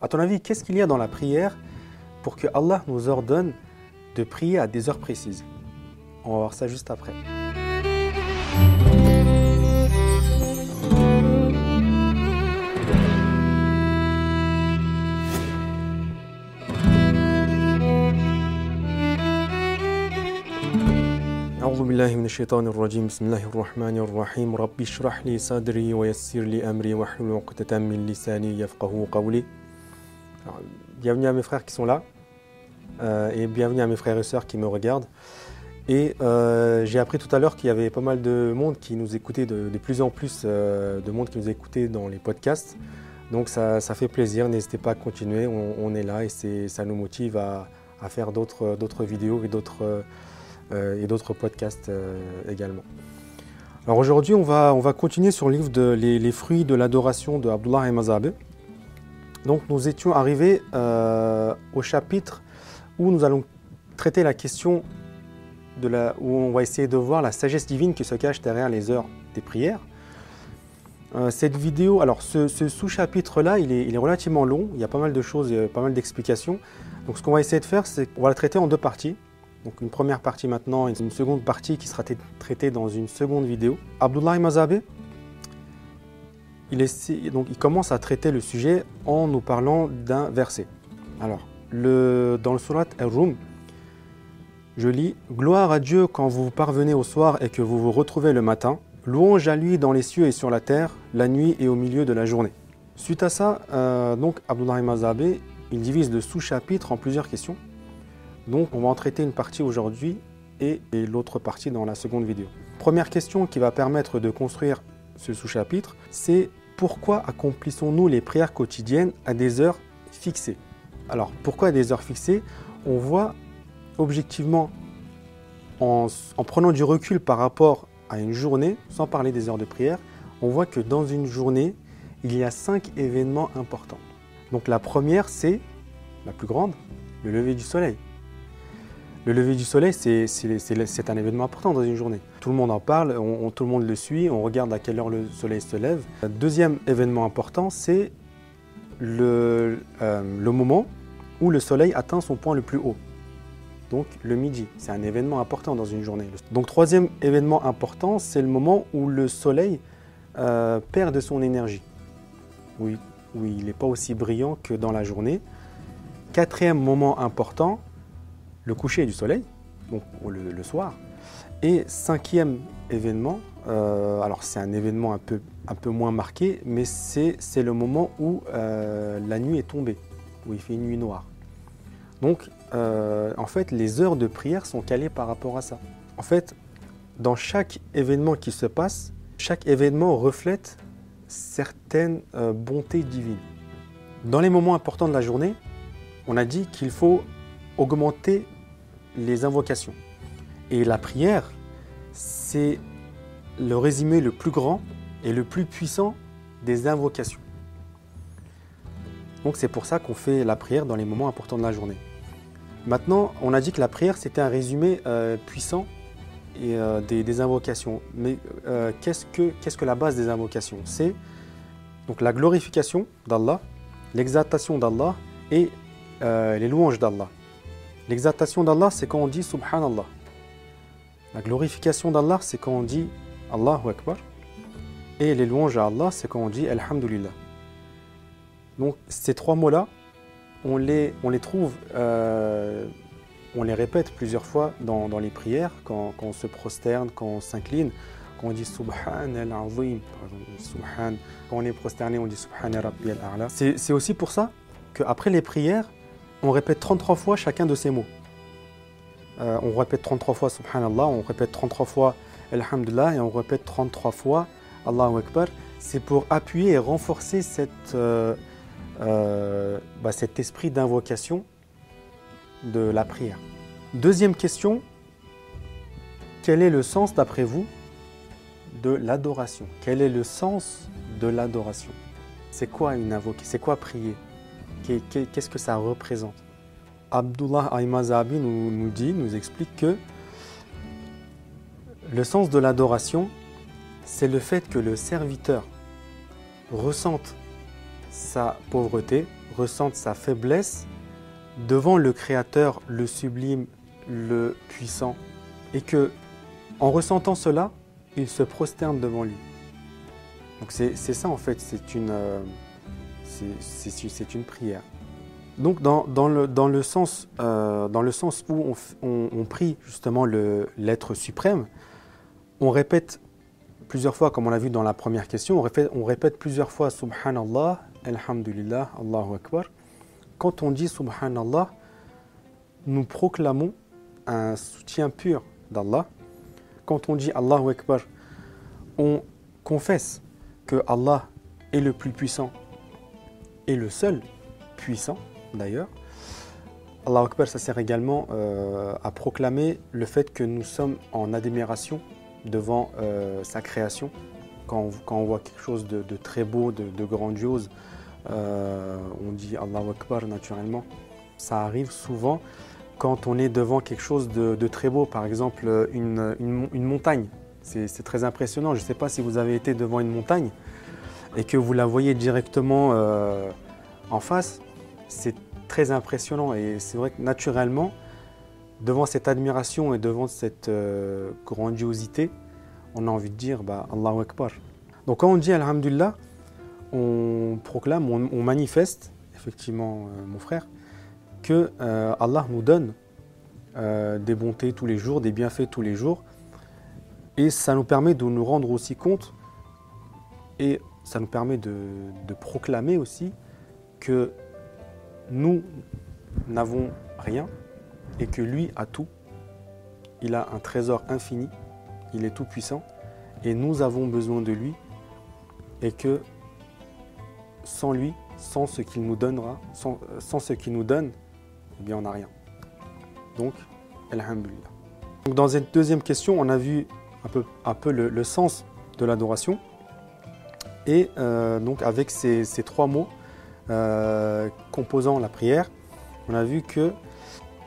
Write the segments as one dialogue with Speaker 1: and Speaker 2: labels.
Speaker 1: À ton avis, qu'est-ce qu'il y a dans la prière pour que Allah nous ordonne de prier à des heures précises On va voir ça juste après. أعوذ بالله من الشيطان الرجيم بسم الله الرحمن الرحيم ربي اشرح لي صدري ويسر لي أمري واحلل عقدة من لساني يفقه قولي alors, Bienvenue à mes frères qui sont là euh, et bienvenue à mes frères et sœurs qui me regardent. Et euh, j'ai appris tout à l'heure qu'il y avait pas mal de monde qui nous écoutait, de, plus en plus euh, de monde qui nous écoutait dans les podcasts. Donc ça, ça fait plaisir, n'hésitez pas à continuer, on, est là et ça nous motive à, faire d'autres vidéos et d'autres podcasts également. Alors aujourd'hui, on va, on va continuer sur le livre de les, les fruits de l'adoration de Abdullah et Mazhabeh. Donc nous étions arrivés euh, au chapitre où nous allons traiter la question de la, où on va essayer de voir la sagesse divine qui se cache derrière les heures des prières. Euh, cette vidéo, alors ce, sous-chapitre-là, il est, relativement long, il y a pas mal de choses, a pas mal d'explications. Donc ce qu'on va essayer de faire, c'est qu'on va le traiter en deux parties. Donc une première partie maintenant et une seconde partie qui sera traitée dans une seconde vidéo. Abdullah Mazhabeh, il, commence à traiter le sujet en nous parlant d'un verset. Alors, dans le surat Al-Rum, je lis Gloire à Dieu quand vous parvenez au soir et que vous vous retrouvez le matin. Louange à lui dans les cieux et sur la terre, la nuit et au milieu de la journée. Suite à ça, euh, donc Abdullah Mazhabeh, il divise le sous-chapitre en plusieurs questions. Donc, on va en traiter une partie aujourd'hui et l'autre partie dans la seconde vidéo. Première question qui va permettre de construire ce sous-chapitre, c'est pourquoi accomplissons-nous les prières quotidiennes à des heures fixées? Alors, pourquoi à des heures fixées? On voit objectivement, en, prenant du recul par rapport à une journée, sans parler des heures de prière, on voit que dans une journée, il y a cinq événements importants. Donc la première, c'est la plus grande, le lever du soleil. Le lever du soleil, c'est- un événement important dans une journée. Tout le monde en parle, tout le monde le suit, on regarde à quelle heure le soleil se lève. Deuxième événement important, c'est le, euh, le moment où le soleil atteint son point le plus haut. Donc le midi, c'est un événement important dans une journée. Donc troisième événement important, c'est le moment où le soleil euh, perd de son énergie. Oui, il n'est pas aussi brillant que dans la journée. Quatrième moment important, le coucher du soleil, donc le, soir. Et cinquième événement, euh, alors c'est un événement un peu, un peu moins marqué, mais c'est le moment où euh, la nuit est tombée, où il fait une nuit noire. Donc euh, en fait, les heures de prière sont calées par rapport à ça. En fait, dans chaque événement qui se passe, chaque événement reflète certaines bontés divines. Dans les moments importants de la journée, on a dit qu'il faut augmenter les invocations. Et la prière, c'est le résumé le plus grand et le plus puissant des invocations. Donc c'est pour ça qu'on fait la prière dans les moments importants de la journée. Maintenant, on a dit que la prière, c'était un résumé euh, puissant et, euh, des, invocations. Mais euh, qu'est-ce que, que la base des invocations? C'est donc la glorification d'Allah, l'exaltation d'Allah et les louanges d'Allah. L'exaltation d'Allah, c'est quand on dit Subhanallah. La glorification d'Allah, c'est quand on dit Allahu Akbar. Et les louanges à Allah, c'est quand on dit Alhamdulillah. Donc ces trois mots-là, on les, on les trouve, euh, on les répète plusieurs fois dans, dans les prières, quand, quand on se prosterne, quand on s'incline, quand on dit Subhan al-Azim, Subhan. Quand on est prosterné, on dit Subhan al-A'la. C'est aussi pour ça qu'après les prières, on répète 33 fois chacun de ces mots. Euh, on répète 33 fois Subhanallah, on répète 33 fois Alhamdulillah et on répète 33 fois Allahu Akbar. C'est pour appuyer et renforcer euh, euh, bah, cet esprit d'invocation de la prière. Deuxième question, quel est le sens d'après vous de l'adoration? Quel est le sens de l'adoration? C'est quoi une invocation? C'est quoi prier? Qu'est-ce que ça représente? Abdullah Aymazabi nous, nous dit, nous explique que le sens de l'adoration, c'est le fait que le serviteur ressente sa pauvreté, ressente sa faiblesse devant le Créateur, le sublime, le puissant, et que, en ressentant cela, il se prosterne devant lui. Donc c'est ça en fait, c'est une, euh, c'est une prière. Donc dans, euh, le sens où on, on, prie justement l'être suprême, on répète plusieurs fois, comme on l'a vu dans la première question, on répète, on répète plusieurs fois Subhanallah, Alhamdulillah, Allahu Akbar. Quand on dit Subhanallah, nous proclamons un soutien pur d'Allah. Quand on dit Allahu Akbar, on confesse que Allah est le plus puissant et le seul puissant d'ailleurs. Allahu Akbar, ça sert également euh, à proclamer le fait que nous sommes en admiration devant euh, sa création. Quand on, voit quelque chose de, très beau, de, grandiose, euh, on dit Allahu Akbar naturellement. Ça arrive souvent quand on est devant quelque chose de, très beau, par exemple une, montagne. C'est très impressionnant. Je ne sais pas si vous avez été devant une montagne et que vous la voyez directement euh, en face. C'est très impressionnant et c'est vrai que naturellement, devant cette admiration et devant cette euh, grandiosité, on a envie de dire bah, Allahu Akbar. Donc quand on dit Alhamdulillah, on proclame, on, manifeste, effectivement euh, mon frère, que Allah nous donne des bontés tous les jours, des bienfaits tous les jours. Et ça nous permet de nous rendre aussi compte et ça nous permet de, proclamer aussi que nous n'avons rien et que lui a tout. Il a un trésor infini, il est tout puissant et nous avons besoin de lui et que sans lui, sans ce qu'il nous donnera, sans, ce qu'il nous donne, eh bien on n'a rien. Donc, Alhamdulillah. Dans cette deuxième question, on a vu un peu le, sens de l'adoration. Et euh, donc avec ces, trois mots euh, composant la prière, on a vu que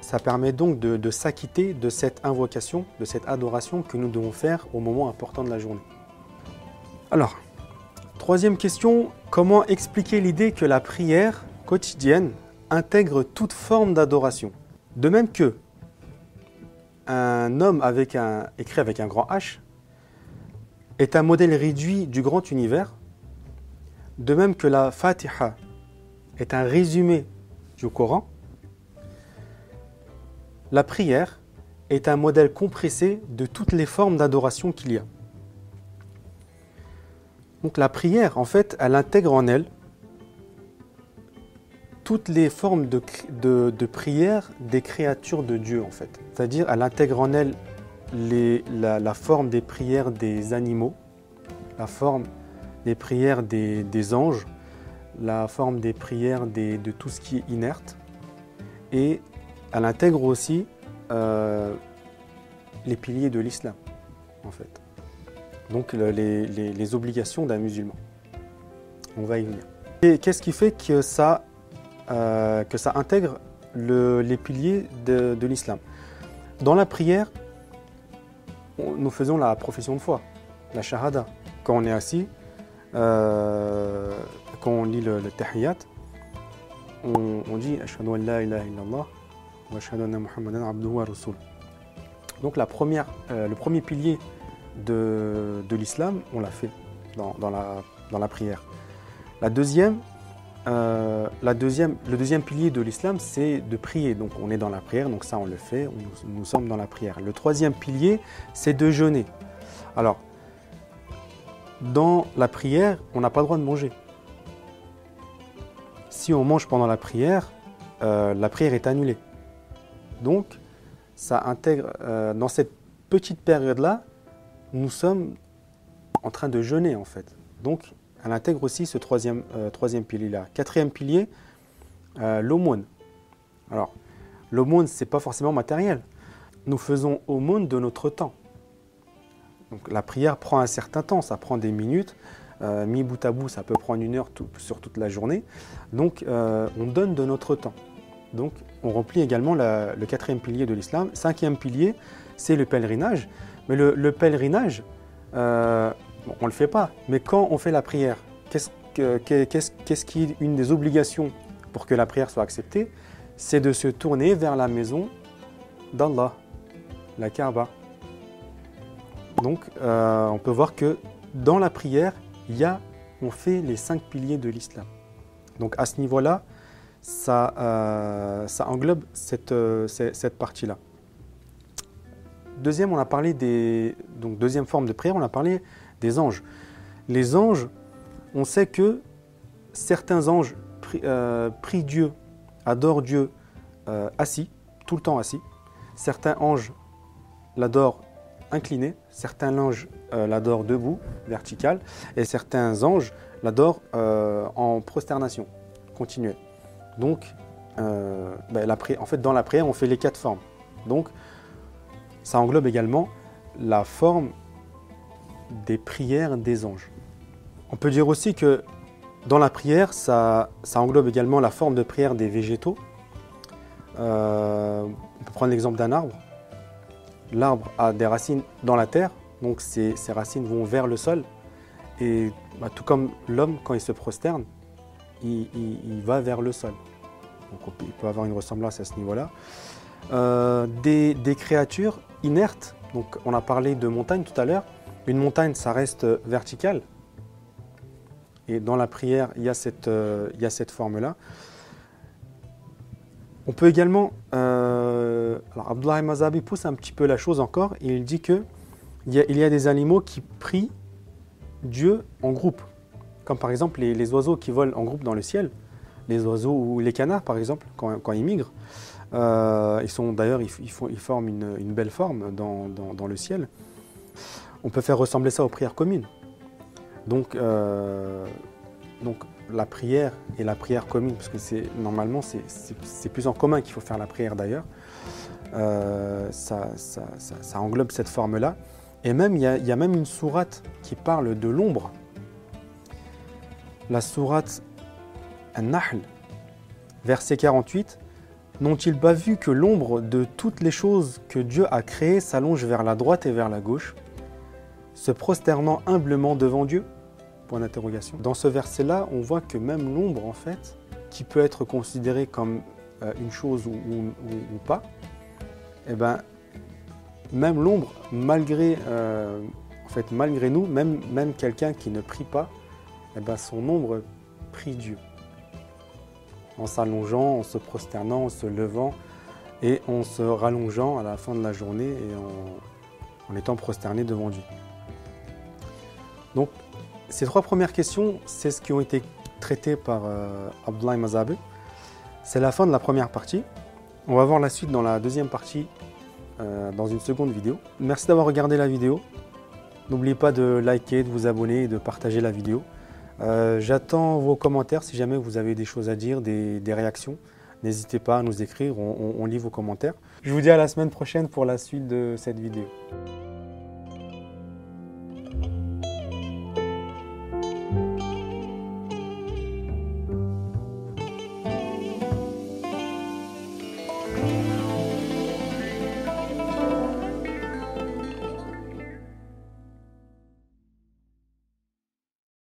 Speaker 1: ça permet donc de, s'acquitter de cette invocation, de cette adoration que nous devons faire au moment important de la journée. Alors, troisième question, comment expliquer l'idée que la prière quotidienne intègre toute forme d'adoration? De même que un homme avec un, écrit avec un grand H est un modèle réduit du grand univers, de même que la Fatiha est un résumé du Coran, la prière est un modèle compressé de toutes les formes d'adoration qu'il y a. Donc la prière, en fait, elle intègre en elle toutes les formes de, prière des créatures de Dieu, en fait. C'est-à-dire, elle intègre en elle la, forme des prières des animaux, la forme des prières des, anges, la forme des prières de tout ce qui est inerte, et elle intègre aussi euh, les piliers de l'islam, en fait. Donc les, obligations d'un musulman. On va y venir. Et qu'est-ce qui fait que ça, euh, intègre les piliers de, l'islam? Dans la prière, nous faisons la profession de foi, la shahada. Quand on est assis, euh, quand on lit le, le tahiyyat, on, dit Ashhadu an la ilaha illallah donc la première, euh, le premier pilier de, l'islam, on l'a fait dans, la, dans, la, prière. La deuxième, euh, la deuxième, le deuxième pilier de l'islam, c'est de prier. Donc on est dans la prière, donc ça on le fait, nous sommes dans la prière. Le troisième pilier, c'est de jeûner. Alors, dans la prière, on n'a pas le droit de manger. Si on mange pendant la prière, euh, la prière est annulée. Donc, ça intègre, euh, dans cette petite période-là, nous sommes en train de jeûner en fait. Donc, elle intègre aussi ce troisième, euh, pilier-là. Quatrième pilier, l'aumône. Alors, l'aumône, ce n'est pas forcément matériel. Nous faisons aumône de notre temps. Donc, la prière prend un certain temps, ça prend des minutes. mi bout à bout, ça peut prendre une heure sur toute la journée. Donc, on donne de notre temps. Donc, on remplit également le quatrième pilier de l'islam. Cinquième pilier, c'est le pèlerinage. Mais le, pèlerinage, euh, on ne le fait pas. Mais quand on fait la prière, qu'est-ce, qui est une des obligations pour que la prière soit acceptée, c'est de se tourner vers la maison d'Allah, la Kaaba. Donc, euh, on peut voir que dans la prière, on fait les cinq piliers de l'islam. Donc, à ce niveau-là, ça, euh, englobe cette, euh, cette partie-là. Deuxième, on a parlé des. Donc, deuxième forme de prière, on a parlé des anges. Les anges, on sait que certains anges prient, Dieu, adorent Dieu assis, tout le temps assis. Certains anges l'adorent incliné, certains anges euh, l'adorent debout, vertical, et certains anges l'adorent euh, en prosternation, continuée. Donc, euh, ben, en fait, dans la prière, on fait les quatre formes. Donc, ça englobe également la forme des prières des anges. On peut dire aussi que dans la prière, ça, ça englobe également la forme de prière des végétaux. on peut prendre l'exemple d'un arbre l'arbre a des racines dans la terre, donc ces, racines vont vers le sol. Et bah, tout comme l'homme, quand il se prosterne, il, va vers le sol. Donc il peut avoir une ressemblance à ce niveau-là. Euh, des, créatures inertes, donc on a parlé de montagne tout à l'heure. Une montagne, ça reste vertical. Et dans la prière, il y a cette, euh, forme-là. On peut également euh, alors Abdullah Mazabi pousse un petit peu la chose encore et il dit que il y, a, des animaux qui prient Dieu en groupe, comme par exemple les, oiseaux qui volent en groupe dans le ciel, les oiseaux ou les canards par exemple quand, ils migrent. Euh, ils sont d'ailleurs ils, forment une, belle forme dans, le ciel. On peut faire ressembler ça aux prières communes. Donc, euh, la prière et la prière commune, parce que normalement c'est plus en commun qu'il faut faire la prière d'ailleurs. Euh, ça, englobe cette forme-là. Et même, il y, a, même une sourate qui parle de l'ombre. La sourate An-Nahl, verset 48. N'ont-ils pas vu que l'ombre de toutes les choses que Dieu a créées s'allonge vers la droite et vers la gauche, se prosternant humblement devant Dieu? Dans ce verset-là, on voit que même l'ombre, en fait, qui peut être considérée comme euh, une chose ou pas, eh ben, même l'ombre, malgré, euh, en fait, malgré nous, même, même quelqu'un qui ne prie pas, eh ben, son ombre prie Dieu. En s'allongeant, en se prosternant, en se levant et en se rallongeant à la fin de la journée et en, étant prosterné devant Dieu. Donc, ces trois premières questions, c'est ce qui ont été traitées par euh, Mazabe. C'est la fin de la première partie. On va voir la suite dans la deuxième partie, euh, dans une seconde vidéo. Merci d'avoir regardé la vidéo. N'oubliez pas de liker, de vous abonner et de partager la vidéo. Euh, j'attends vos commentaires si jamais vous avez des choses à dire, des, réactions. N'hésitez pas à nous écrire, on lit vos commentaires. Je vous dis à la semaine prochaine pour la suite de cette vidéo.